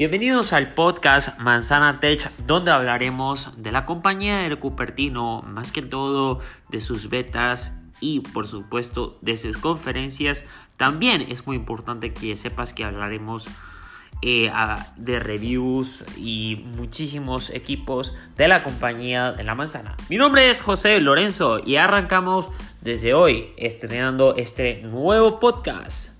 Bienvenidos al podcast Manzana Tech, donde hablaremos de la compañía de Cupertino, más que todo de sus betas y por supuesto de sus conferencias. También es muy importante que sepas que hablaremos eh, de reviews y muchísimos equipos de la compañía de la manzana. Mi nombre es José Lorenzo y arrancamos desde hoy estrenando este nuevo podcast.